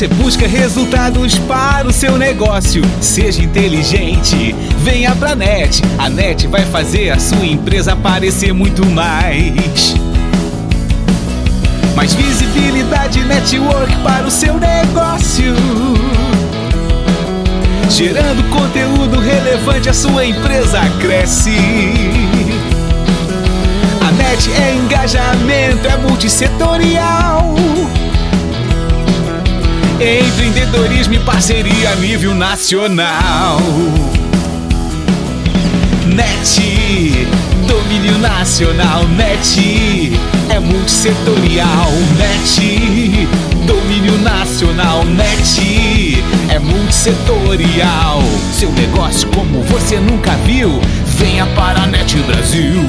Você busca resultados para o seu negócio. Seja inteligente, venha pra NET. A NET vai fazer a sua empresa aparecer muito mais. Mais visibilidade network para o seu negócio. Gerando conteúdo relevante, a sua empresa cresce. A NET é engajamento, é multissetorial. Empreendedorismo e parceria a nível nacional. NET, domínio nacional. NET é multissetorial. NET, domínio nacional. NET é multissetorial. Seu negócio como você nunca viu, venha para a NET Brasil.